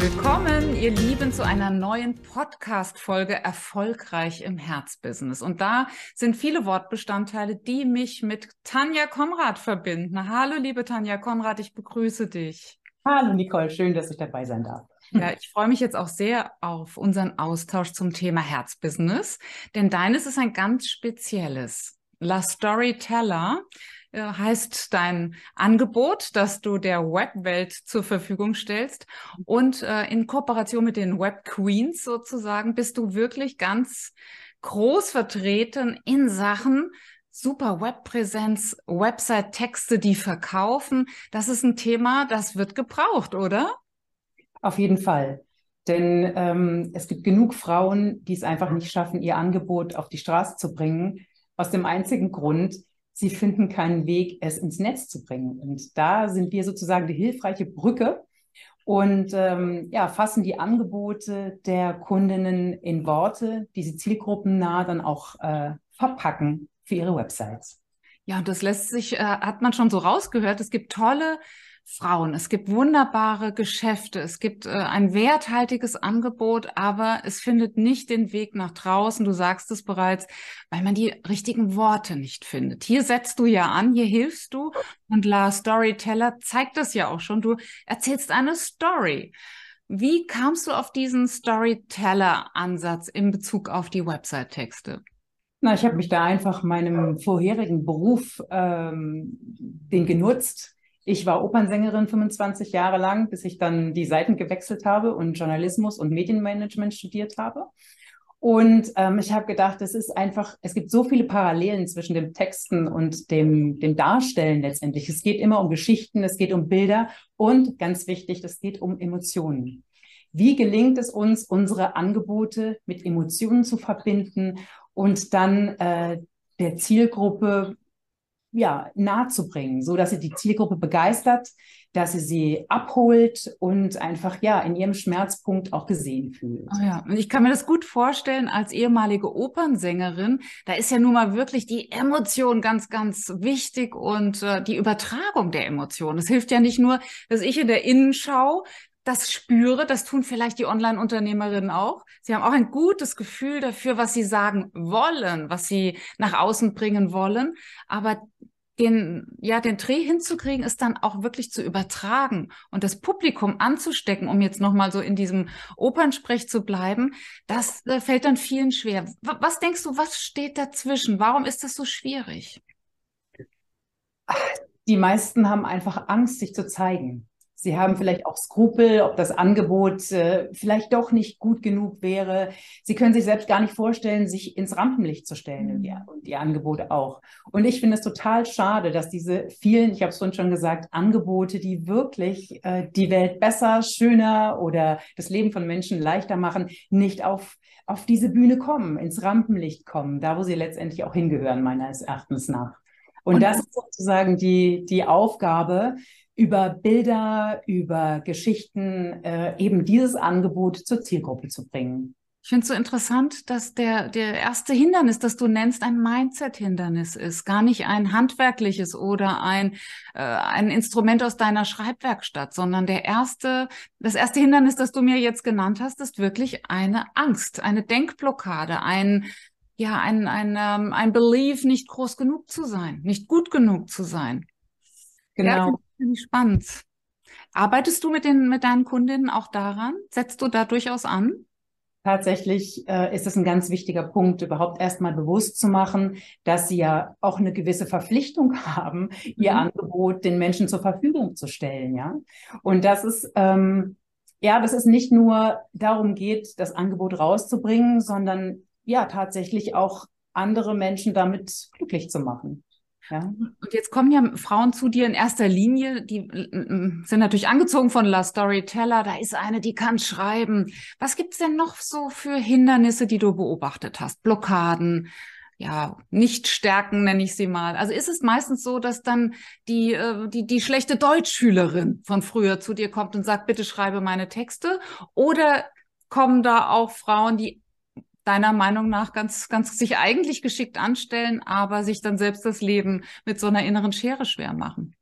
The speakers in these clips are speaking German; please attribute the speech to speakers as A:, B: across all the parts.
A: Willkommen, ihr Lieben, zu einer neuen Podcast-Folge Erfolgreich im Herzbusiness. Und da sind viele Wortbestandteile, die mich mit Tanja Konrad verbinden. Hallo, liebe Tanja Konrad, ich begrüße dich.
B: Hallo, Nicole, schön, dass ich dabei sein darf.
A: Ja, ich freue mich jetzt auch sehr auf unseren Austausch zum Thema Herzbusiness, denn deines ist ein ganz spezielles. La Storyteller heißt dein Angebot, das du der Webwelt zur Verfügung stellst. Und äh, in Kooperation mit den Web Queens sozusagen bist du wirklich ganz groß vertreten in Sachen super Webpräsenz, Website-Texte, die verkaufen. Das ist ein Thema, das wird gebraucht, oder?
B: Auf jeden Fall. Denn ähm, es gibt genug Frauen, die es einfach nicht schaffen, ihr Angebot auf die Straße zu bringen, aus dem einzigen Grund, sie finden keinen Weg, es ins Netz zu bringen. Und da sind wir sozusagen die hilfreiche Brücke und ähm, ja, fassen die Angebote der Kundinnen in Worte, die sie zielgruppennah dann auch äh, verpacken für ihre Websites.
A: Ja, und das lässt sich, äh, hat man schon so rausgehört. Es gibt tolle Frauen. Es gibt wunderbare Geschäfte. Es gibt äh, ein werthaltiges Angebot, aber es findet nicht den Weg nach draußen. Du sagst es bereits, weil man die richtigen Worte nicht findet. Hier setzt du ja an, hier hilfst du. Und La Storyteller zeigt das ja auch schon. Du erzählst eine Story. Wie kamst du auf diesen Storyteller-Ansatz in Bezug auf die Website-Texte?
B: Na, ich habe mich da einfach meinem vorherigen Beruf ähm, den genutzt ich war Opernsängerin 25 Jahre lang, bis ich dann die Seiten gewechselt habe und Journalismus und Medienmanagement studiert habe. Und ähm, ich habe gedacht, es ist einfach, es gibt so viele Parallelen zwischen dem Texten und dem, dem Darstellen letztendlich. Es geht immer um Geschichten, es geht um Bilder und ganz wichtig, es geht um Emotionen. Wie gelingt es uns, unsere Angebote mit Emotionen zu verbinden und dann äh, der Zielgruppe ja, nahe zu bringen, so dass sie die Zielgruppe begeistert, dass sie sie abholt und einfach ja in ihrem Schmerzpunkt auch gesehen fühlt.
A: Oh ja, ich kann mir das gut vorstellen als ehemalige Opernsängerin. Da ist ja nun mal wirklich die Emotion ganz, ganz wichtig und äh, die Übertragung der Emotionen. Es hilft ja nicht nur, dass ich in der Innenschau das spüre, das tun vielleicht die Online-Unternehmerinnen auch. Sie haben auch ein gutes Gefühl dafür, was sie sagen wollen, was sie nach außen bringen wollen. Aber den, ja, den Dreh hinzukriegen, ist dann auch wirklich zu übertragen und das Publikum anzustecken, um jetzt nochmal so in diesem Opernsprech zu bleiben, das äh, fällt dann vielen schwer. Was denkst du, was steht dazwischen? Warum ist das so schwierig?
B: Die meisten haben einfach Angst, sich zu zeigen. Sie haben vielleicht auch Skrupel, ob das Angebot äh, vielleicht doch nicht gut genug wäre. Sie können sich selbst gar nicht vorstellen, sich ins Rampenlicht zu stellen mhm. und Ihr Angebot auch. Und ich finde es total schade, dass diese vielen, ich habe es vorhin schon gesagt, Angebote, die wirklich äh, die Welt besser, schöner oder das Leben von Menschen leichter machen, nicht auf, auf diese Bühne kommen, ins Rampenlicht kommen, da wo sie letztendlich auch hingehören, meines Erachtens nach. Und, und das ist sozusagen die, die Aufgabe, über Bilder, über Geschichten äh, eben dieses Angebot zur Zielgruppe zu bringen.
A: Ich finde es so interessant, dass der, der erste Hindernis, das du nennst, ein Mindset-Hindernis ist, gar nicht ein handwerkliches oder ein, äh, ein Instrument aus deiner Schreibwerkstatt, sondern der erste, das erste Hindernis, das du mir jetzt genannt hast, ist wirklich eine Angst, eine Denkblockade, ein, ja, ein, ein, ähm, ein Belief, nicht groß genug zu sein, nicht gut genug zu sein.
B: Genau. Ja,
A: Finde ich spannend. Arbeitest du mit, den, mit deinen Kundinnen auch daran? Setzt du da durchaus an?
B: Tatsächlich äh, ist es ein ganz wichtiger Punkt, überhaupt erstmal bewusst zu machen, dass sie ja auch eine gewisse Verpflichtung haben, ihr mhm. Angebot den Menschen zur Verfügung zu stellen, ja. Und das ist ähm, ja, dass es nicht nur darum geht, das Angebot rauszubringen, sondern ja tatsächlich auch andere Menschen damit glücklich zu machen.
A: Ja. Und jetzt kommen ja Frauen zu dir in erster Linie, die sind natürlich angezogen von La Storyteller. Da ist eine, die kann schreiben. Was gibt's denn noch so für Hindernisse, die du beobachtet hast? Blockaden? ja, nicht stärken, nenne ich sie mal. Also ist es meistens so, dass dann die, äh, die, die schlechte Deutschschülerin von früher zu dir kommt und sagt, bitte schreibe meine Texte? Oder kommen da auch Frauen, die deiner Meinung nach ganz, ganz sich eigentlich geschickt anstellen, aber sich dann selbst das Leben mit so einer inneren Schere schwer machen?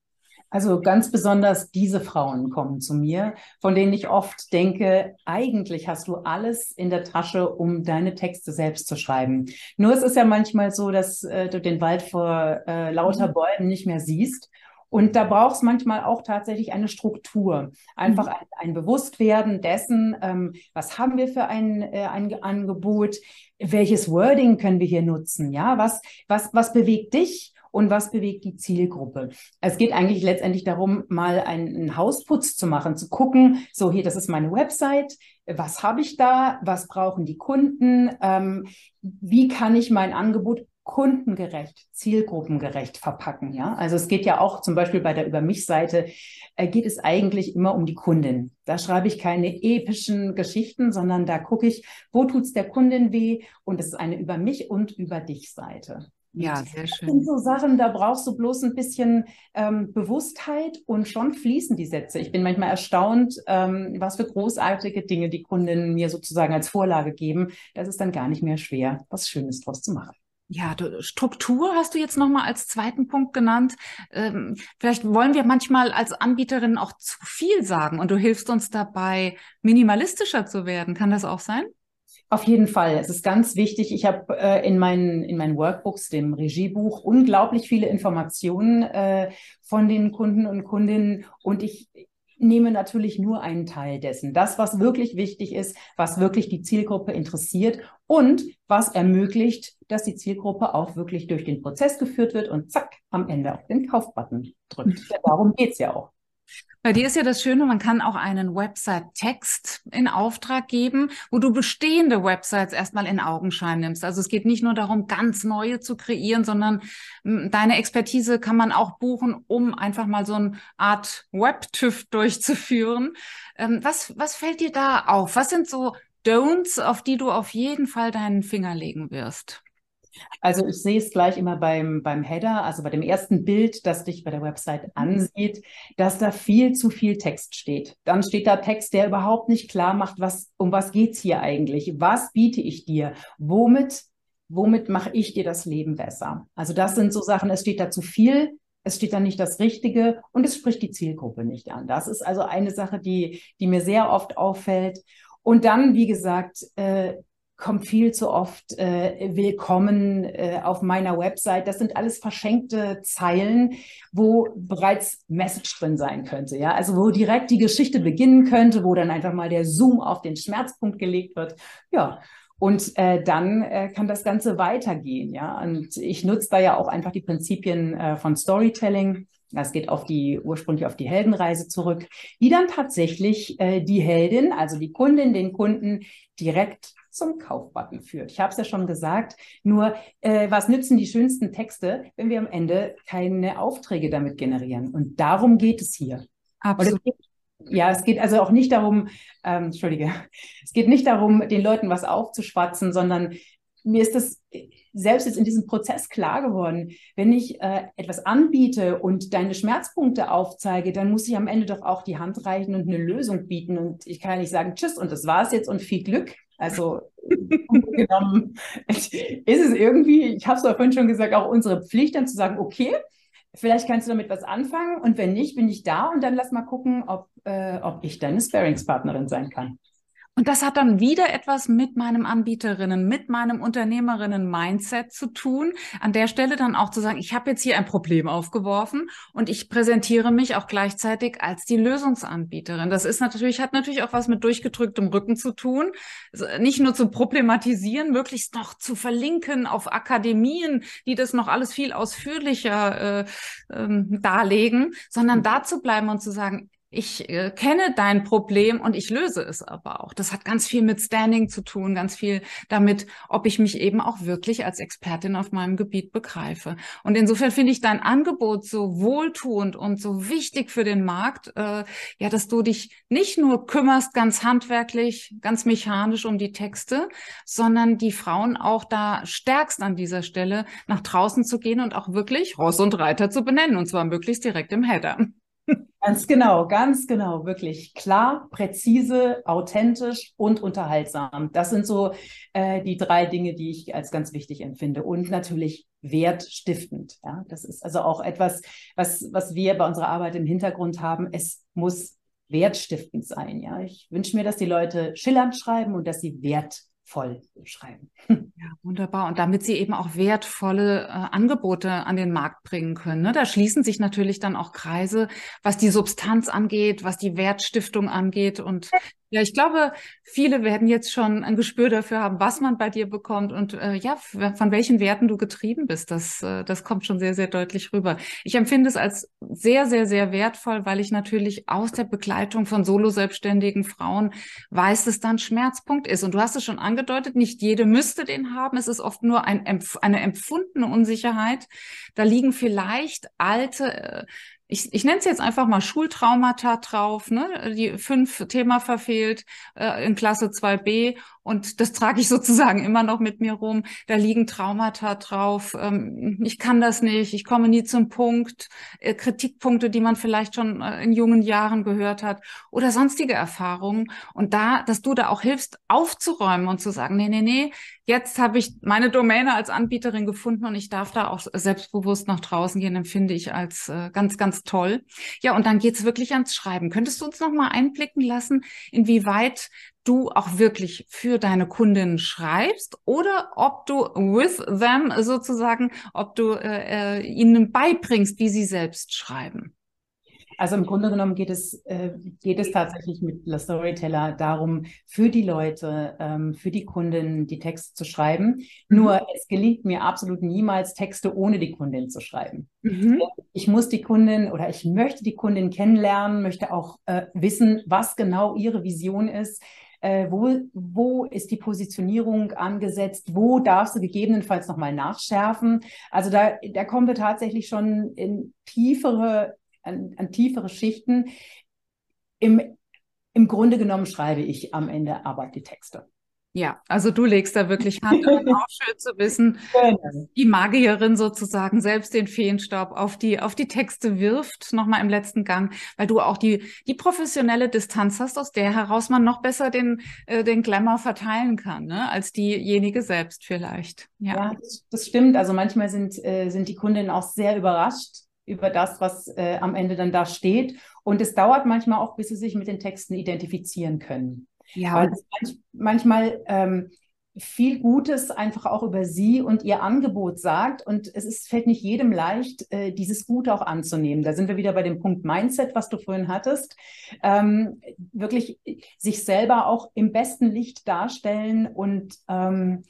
B: Also ganz besonders diese Frauen kommen zu mir, von denen ich oft denke, eigentlich hast du alles in der Tasche, um deine Texte selbst zu schreiben. Nur es ist ja manchmal so, dass äh, du den Wald vor äh, lauter mhm. Bäumen nicht mehr siehst. Und da braucht es manchmal auch tatsächlich eine Struktur, einfach mhm. ein, ein, Bewusstwerden dessen, ähm, was haben wir für ein, äh, ein Angebot, welches Wording können wir hier nutzen, ja, was, was, was bewegt dich? und was bewegt die Zielgruppe. Es geht eigentlich letztendlich darum, mal einen, Hausputz zu machen, zu gucken, so hier, das ist meine Website, was habe ich da, was brauchen die Kunden, ähm, wie kann ich mein Angebot kundengerecht, zielgruppengerecht verpacken. Ja, also es geht ja auch zum Beispiel bei der Über mich-Seite äh, geht es eigentlich immer um die Kundin. Da schreibe ich keine epischen Geschichten, sondern da gucke ich, wo tut's der Kundin weh? Und es ist eine Über mich und Über dich Seite.
A: Ja, sehr schön.
B: Das sind so Sachen, da brauchst du bloß ein bisschen ähm, Bewusstheit und schon fließen die Sätze. Ich bin manchmal erstaunt, ähm, was für großartige Dinge die Kundinnen mir sozusagen als Vorlage geben. Das ist dann gar nicht mehr schwer, was Schönes draus zu machen.
A: Ja, du, Struktur hast du jetzt nochmal als zweiten Punkt genannt. Ähm, vielleicht wollen wir manchmal als Anbieterin auch zu viel sagen und du hilfst uns dabei, minimalistischer zu werden. Kann das auch sein?
B: Auf jeden Fall. Es ist ganz wichtig. Ich habe äh, in, meinen, in meinen Workbooks, dem Regiebuch, unglaublich viele Informationen äh, von den Kunden und Kundinnen und ich nehme natürlich nur einen Teil dessen. Das, was wirklich wichtig ist, was wirklich die Zielgruppe interessiert und was ermöglicht, dass die Zielgruppe auch wirklich durch den Prozess geführt wird und zack, am Ende auf den Kaufbutton drückt. Darum geht's ja auch.
A: Bei dir ist ja das Schöne, man kann auch einen Website-Text in Auftrag geben, wo du bestehende Websites erstmal in Augenschein nimmst. Also es geht nicht nur darum, ganz neue zu kreieren, sondern hm, deine Expertise kann man auch buchen, um einfach mal so eine Art Web-TÜV durchzuführen. Ähm, was, was fällt dir da auf? Was sind so Don'ts, auf die du auf jeden Fall deinen Finger legen wirst?
B: Also ich sehe es gleich immer beim, beim Header, also bei dem ersten Bild, das dich bei der Website mhm. ansieht, dass da viel zu viel Text steht. Dann steht da Text, der überhaupt nicht klar macht, was, um was geht's hier eigentlich? Was biete ich dir? Womit, womit mache ich dir das Leben besser? Also das sind so Sachen, es steht da zu viel, es steht da nicht das Richtige und es spricht die Zielgruppe nicht an. Das ist also eine Sache, die, die mir sehr oft auffällt. Und dann, wie gesagt, äh, kommt viel zu oft äh, willkommen äh, auf meiner Website. Das sind alles verschenkte Zeilen, wo bereits Message drin sein könnte. Ja, also wo direkt die Geschichte beginnen könnte, wo dann einfach mal der Zoom auf den Schmerzpunkt gelegt wird. Ja. Und äh, dann äh, kann das Ganze weitergehen, ja. Und ich nutze da ja auch einfach die Prinzipien äh, von Storytelling. Das geht auf die ursprünglich auf die Heldenreise zurück, die dann tatsächlich äh, die Heldin, also die Kundin, den Kunden direkt zum Kaufbutton führt. Ich habe es ja schon gesagt, nur äh, was nützen die schönsten Texte, wenn wir am Ende keine Aufträge damit generieren? Und darum geht es hier.
A: Absolut.
B: ja, es geht also auch nicht darum, ähm, Entschuldige, es geht nicht darum, den Leuten was aufzuschwatzen, sondern mir ist das selbst jetzt in diesem Prozess klar geworden, wenn ich äh, etwas anbiete und deine Schmerzpunkte aufzeige, dann muss ich am Ende doch auch die Hand reichen und eine Lösung bieten. Und ich kann ja nicht sagen, tschüss und das war's jetzt und viel Glück. Also genommen ist es irgendwie, ich habe es vorhin schon gesagt, auch unsere Pflicht dann zu sagen, okay, vielleicht kannst du damit was anfangen und wenn nicht, bin ich da und dann lass mal gucken, ob, äh, ob ich deine Sparingspartnerin sein kann.
A: Und das hat dann wieder etwas mit meinem Anbieterinnen, mit meinem Unternehmerinnen-Mindset zu tun. An der Stelle dann auch zu sagen, ich habe jetzt hier ein Problem aufgeworfen und ich präsentiere mich auch gleichzeitig als die Lösungsanbieterin. Das ist natürlich, hat natürlich auch was mit durchgedrücktem Rücken zu tun. Nicht nur zu problematisieren, möglichst noch zu verlinken auf Akademien, die das noch alles viel ausführlicher äh, ähm, darlegen, sondern da zu bleiben und zu sagen, ich äh, kenne dein Problem und ich löse es aber auch. Das hat ganz viel mit Standing zu tun, ganz viel damit, ob ich mich eben auch wirklich als Expertin auf meinem Gebiet begreife. Und insofern finde ich dein Angebot so wohltuend und so wichtig für den Markt, äh, ja, dass du dich nicht nur kümmerst ganz handwerklich, ganz mechanisch um die Texte, sondern die Frauen auch da stärkst an dieser Stelle nach draußen zu gehen und auch wirklich Ross und Reiter zu benennen und zwar möglichst direkt im Header.
B: Ganz genau, ganz genau, wirklich klar, präzise, authentisch und unterhaltsam. Das sind so äh, die drei Dinge, die ich als ganz wichtig empfinde und natürlich wertstiftend. Ja, das ist also auch etwas, was was wir bei unserer Arbeit im Hintergrund haben. Es muss wertstiftend sein. Ja, ich wünsche mir, dass die Leute schillernd schreiben und dass sie Wert voll schreiben.
A: Ja, wunderbar. Und damit sie eben auch wertvolle äh, Angebote an den Markt bringen können. Ne? Da schließen sich natürlich dann auch Kreise, was die Substanz angeht, was die Wertstiftung angeht. Und ja, ich glaube, viele werden jetzt schon ein Gespür dafür haben, was man bei dir bekommt und äh, ja, von welchen Werten du getrieben bist. Das, äh, das kommt schon sehr, sehr deutlich rüber. Ich empfinde es als sehr, sehr, sehr wertvoll, weil ich natürlich aus der Begleitung von solo-selbstständigen Frauen weiß, dass da ein Schmerzpunkt ist. Und du hast es schon angedeutet, nicht jede müsste den haben. Es ist oft nur ein, eine empfundene Unsicherheit. Da liegen vielleicht alte äh, ich, ich nenne es jetzt einfach mal Schultraumata drauf, ne? die fünf Thema verfehlt äh, in Klasse 2b und das trage ich sozusagen immer noch mit mir rum. Da liegen Traumata drauf. Ähm, ich kann das nicht, ich komme nie zum Punkt. Äh, Kritikpunkte, die man vielleicht schon äh, in jungen Jahren gehört hat oder sonstige Erfahrungen. Und da, dass du da auch hilfst, aufzuräumen und zu sagen, nee, nee, nee, jetzt habe ich meine Domäne als Anbieterin gefunden und ich darf da auch selbstbewusst nach draußen gehen, empfinde ich als äh, ganz, ganz toll. Ja, und dann geht's wirklich ans Schreiben. Könntest du uns noch mal einblicken lassen, inwieweit du auch wirklich für deine Kundinnen schreibst oder ob du with them sozusagen, ob du äh, äh, ihnen beibringst, wie sie selbst schreiben.
B: Also im Grunde genommen geht es, äh, geht es tatsächlich mit La Storyteller darum, für die Leute, ähm, für die Kunden die Texte zu schreiben. Mhm. Nur es gelingt mir absolut niemals, Texte ohne die Kundin zu schreiben. Mhm. Ich muss die Kundin oder ich möchte die Kundin kennenlernen, möchte auch äh, wissen, was genau ihre Vision ist äh, wo, wo ist die Positionierung angesetzt, wo darfst du gegebenenfalls nochmal nachschärfen. Also da, da kommen wir tatsächlich schon in tiefere, an, an tiefere Schichten. Im, Im Grunde genommen schreibe ich am Ende aber die Texte.
A: Ja, also du legst da wirklich Hand an, auch schön zu wissen, genau. die Magierin sozusagen selbst den Feenstaub auf die, auf die Texte wirft, nochmal im letzten Gang, weil du auch die, die professionelle Distanz hast, aus der heraus man noch besser den, äh, den Glamour verteilen kann, ne, als diejenige selbst vielleicht.
B: Ja, ja das, das, stimmt. Also manchmal sind, äh, sind die Kundinnen auch sehr überrascht über das, was äh, am Ende dann da steht. Und es dauert manchmal auch, bis sie sich mit den Texten identifizieren können. Ja. Weil es manch, manchmal ähm, viel Gutes einfach auch über sie und ihr Angebot sagt. Und es ist, fällt nicht jedem leicht, äh, dieses Gute auch anzunehmen. Da sind wir wieder bei dem Punkt Mindset, was du vorhin hattest. Ähm, wirklich sich selber auch im besten Licht darstellen und ähm,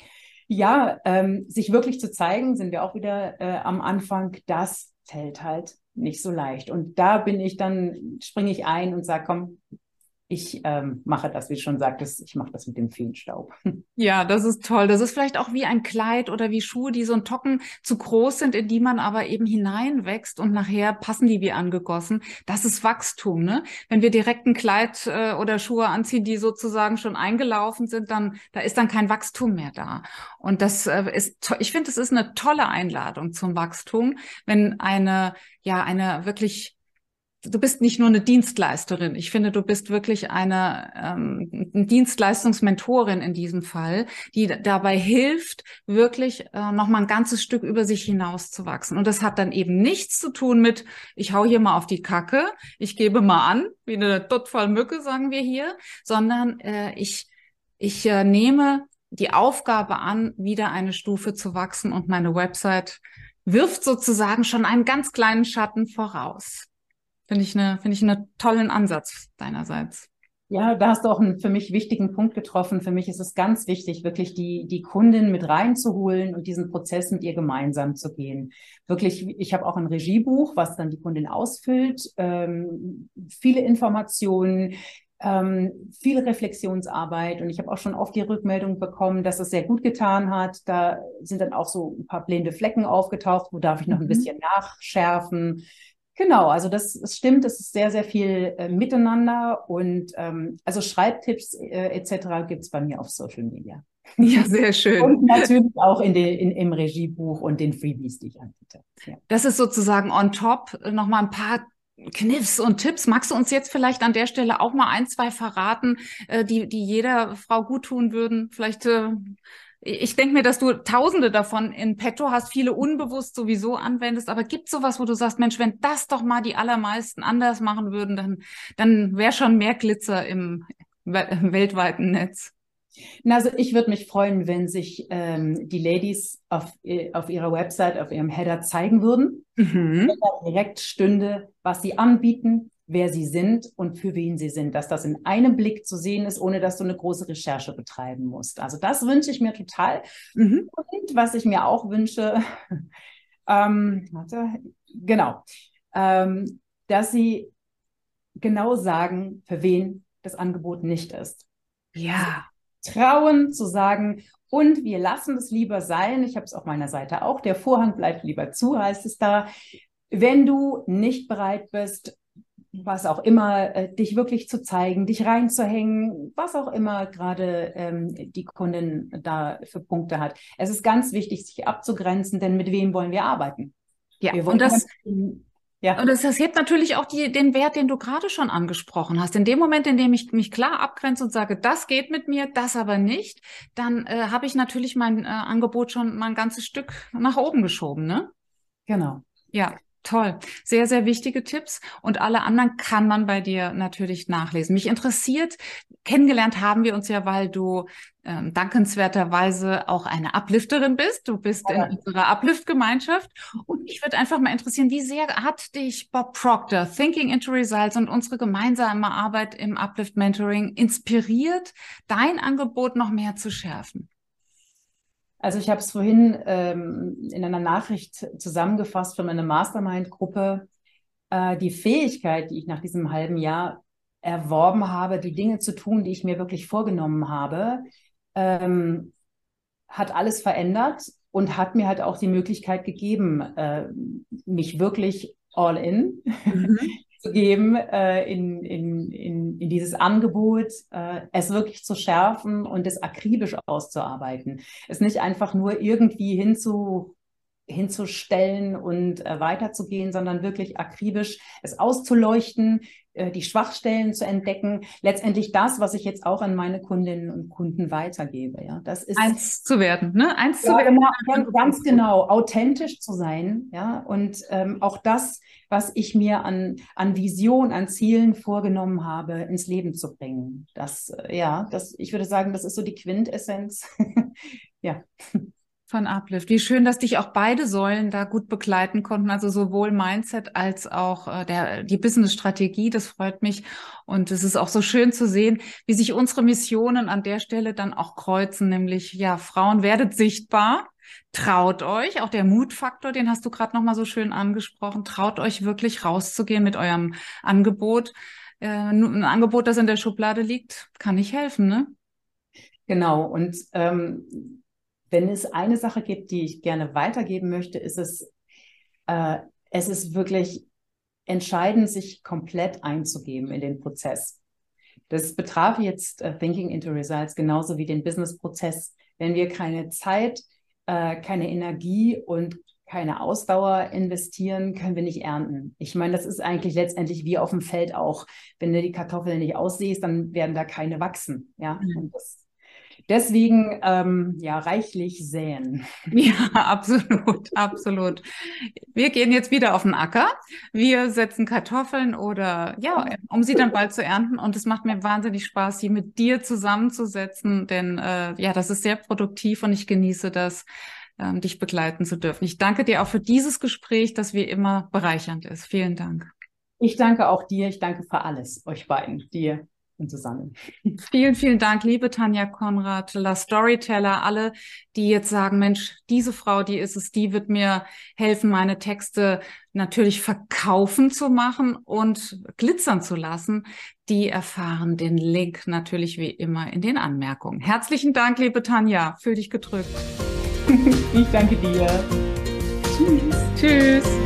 B: ja, ähm, sich wirklich zu zeigen, sind wir auch wieder äh, am Anfang, das fällt halt nicht so leicht. Und da bin ich dann, springe ich ein und sage, komm, ich ähm, mache das, wie du schon sagtest, ich mache das mit dem Feenstaub.
A: Ja, das ist toll. Das ist vielleicht auch wie ein Kleid oder wie Schuhe, die so ein Tocken zu groß sind, in die man aber eben hineinwächst und nachher passen die wie angegossen. Das ist Wachstum, ne? Wenn wir direkt ein Kleid äh, oder Schuhe anziehen, die sozusagen schon eingelaufen sind, dann da ist dann kein Wachstum mehr da. Und das äh, ist, ich finde, es ist eine tolle Einladung zum Wachstum, wenn eine ja eine wirklich du bist nicht nur eine Dienstleisterin. Ich finde, du bist wirklich eine, ähm, Dienstleistungsmentorin in diesem Fall, die dabei hilft, wirklich äh, noch mal ein ganzes Stück über sich hinaus zu wachsen. Und das hat dann eben nichts zu tun mit, ich hau hier mal auf die Kacke, ich gebe mal an, wie eine Duttfall sagen wir hier, sondern äh, ich, ich äh, nehme die Aufgabe an, wieder eine Stufe zu wachsen und meine Website wirft sozusagen schon einen ganz kleinen Schatten voraus. Finde ich, eine, finde ich einen tollen Ansatz deinerseits.
B: Ja, da hast du auch einen für mich wichtigen Punkt getroffen. Für mich ist es ganz wichtig, wirklich die, die Kundin mit reinzuholen und diesen Prozess mit ihr gemeinsam zu gehen. Wirklich, ich habe auch ein Regiebuch, was dann die Kundin ausfüllt, ähm, viele Informationen, ähm, viel Reflexionsarbeit und ich habe auch schon oft die Rückmeldung bekommen, dass es sehr gut getan hat. Da sind dann auch so ein paar blinde Flecken aufgetaucht, wo darf ich noch ein mhm. bisschen nachschärfen. Genau, also das, das stimmt, es ist sehr, sehr viel äh, miteinander und ähm, also Schreibtipps äh, etc. gibt's bei mir auf Social Media.
A: Ja, sehr schön.
B: Und natürlich auch in den, in, im Regiebuch und den Freebies, die ich anbiete.
A: Ja. Das ist sozusagen on top nochmal ein paar Kniffs und Tipps. Magst du uns jetzt vielleicht an der Stelle auch mal ein, zwei verraten, äh, die, die jeder Frau gut tun würden? Vielleicht äh, ich denke mir, dass du tausende davon in petto hast, viele unbewusst sowieso anwendest, aber gibt sowas, wo du sagst, Mensch, wenn das doch mal die allermeisten anders machen würden, dann, dann wäre schon mehr Glitzer im weltweiten Netz.
B: Na, also ich würde mich freuen, wenn sich ähm, die Ladies auf, äh, auf ihrer Website, auf ihrem Header zeigen würden. Mhm. Wenn da direkt stünde, was sie anbieten, wer sie sind und für wen sie sind, dass das in einem Blick zu sehen ist, ohne dass du eine große Recherche betreiben musst. Also das wünsche ich mir total. Mhm. Und was ich mir auch wünsche, ähm, warte, genau, ähm, dass sie genau sagen, für wen das Angebot nicht ist.
A: Ja.
B: Sie trauen zu sagen, und wir lassen es lieber sein. Ich habe es auf meiner Seite auch. Der Vorhang bleibt lieber zu, heißt es da. Wenn du nicht bereit bist, was auch immer, äh, dich wirklich zu zeigen, dich reinzuhängen, was auch immer gerade ähm, die Kundin da für Punkte hat. Es ist ganz wichtig, sich abzugrenzen, denn mit wem wollen wir arbeiten?
A: Ja, wir und das, ja. Und das, das hebt natürlich auch die, den Wert, den du gerade schon angesprochen hast. In dem Moment, in dem ich mich klar abgrenze und sage, das geht mit mir, das aber nicht, dann äh, habe ich natürlich mein äh, Angebot schon mal ein ganzes Stück nach oben geschoben, ne?
B: Genau.
A: Ja. Toll, sehr, sehr wichtige Tipps und alle anderen kann man bei dir natürlich nachlesen. Mich interessiert, kennengelernt haben wir uns ja, weil du ähm, dankenswerterweise auch eine Uplifterin bist. Du bist ja. in unserer Uplift-Gemeinschaft und mich würde einfach mal interessieren, wie sehr hat dich Bob Proctor, Thinking into Results und unsere gemeinsame Arbeit im Uplift-Mentoring inspiriert, dein Angebot noch mehr zu schärfen?
B: Also ich habe es vorhin ähm, in einer Nachricht zusammengefasst für meine Mastermind-Gruppe. Äh, die Fähigkeit, die ich nach diesem halben Jahr erworben habe, die Dinge zu tun, die ich mir wirklich vorgenommen habe, ähm, hat alles verändert und hat mir halt auch die Möglichkeit gegeben, äh, mich wirklich all in mhm. zu geben äh, in, in dieses Angebot, äh, es wirklich zu schärfen und es akribisch auszuarbeiten. Es nicht einfach nur irgendwie hinzu, hinzustellen und äh, weiterzugehen, sondern wirklich akribisch es auszuleuchten, äh, die Schwachstellen zu entdecken, letztendlich das, was ich jetzt auch an meine Kundinnen und Kunden weitergebe. Ja, das ist
A: eins zu werden, ne?
B: Eins ja, zu werden. Genau, ganz genau, authentisch zu sein, ja, und ähm, auch das, was ich mir an an Vision, an Zielen vorgenommen habe, ins Leben zu bringen. Das, äh, ja, das, ich würde sagen, das ist so die Quintessenz. ja.
A: Von Uplift. Wie schön, dass dich auch beide Säulen da gut begleiten konnten, also sowohl Mindset als auch äh, der, die Business-Strategie. Das freut mich. Und es ist auch so schön zu sehen, wie sich unsere Missionen an der Stelle dann auch kreuzen, nämlich, ja, Frauen werdet sichtbar. Traut euch, auch der Mutfaktor, den hast du gerade nochmal so schön angesprochen, traut euch wirklich rauszugehen mit eurem Angebot. Äh, ein Angebot, das in der Schublade liegt, kann nicht helfen, ne?
B: Genau. Und ähm, wenn es eine Sache gibt, die ich gerne weitergeben möchte, ist es, äh, es ist wirklich entscheidend, sich komplett einzugeben in den Prozess. Das betraf jetzt äh, Thinking into Results genauso wie den Business-Prozess. Wenn wir keine Zeit, äh, keine Energie und keine Ausdauer investieren, können wir nicht ernten. Ich meine, das ist eigentlich letztendlich wie auf dem Feld auch. Wenn du die Kartoffeln nicht aussiehst, dann werden da keine wachsen. Ja, mhm. und das Deswegen ähm, ja reichlich säen.
A: Ja, absolut, absolut. Wir gehen jetzt wieder auf den Acker. Wir setzen Kartoffeln oder ja, um sie dann bald zu ernten. Und es macht mir wahnsinnig Spaß, sie mit dir zusammenzusetzen, denn äh, ja, das ist sehr produktiv und ich genieße das, ähm, dich begleiten zu dürfen. Ich danke dir auch für dieses Gespräch, das wie immer bereichernd ist. Vielen Dank.
B: Ich danke auch dir. Ich danke für alles, euch beiden, dir. Und sammeln.
A: Vielen, vielen Dank, liebe Tanja Konrad, La Storyteller, alle, die jetzt sagen, Mensch, diese Frau, die ist es, die wird mir helfen, meine Texte natürlich verkaufen zu machen und glitzern zu lassen. Die erfahren den Link natürlich wie immer in den Anmerkungen. Herzlichen Dank, liebe Tanja. Fühl dich gedrückt.
B: Ich danke dir.
A: Tschüss. Tschüss.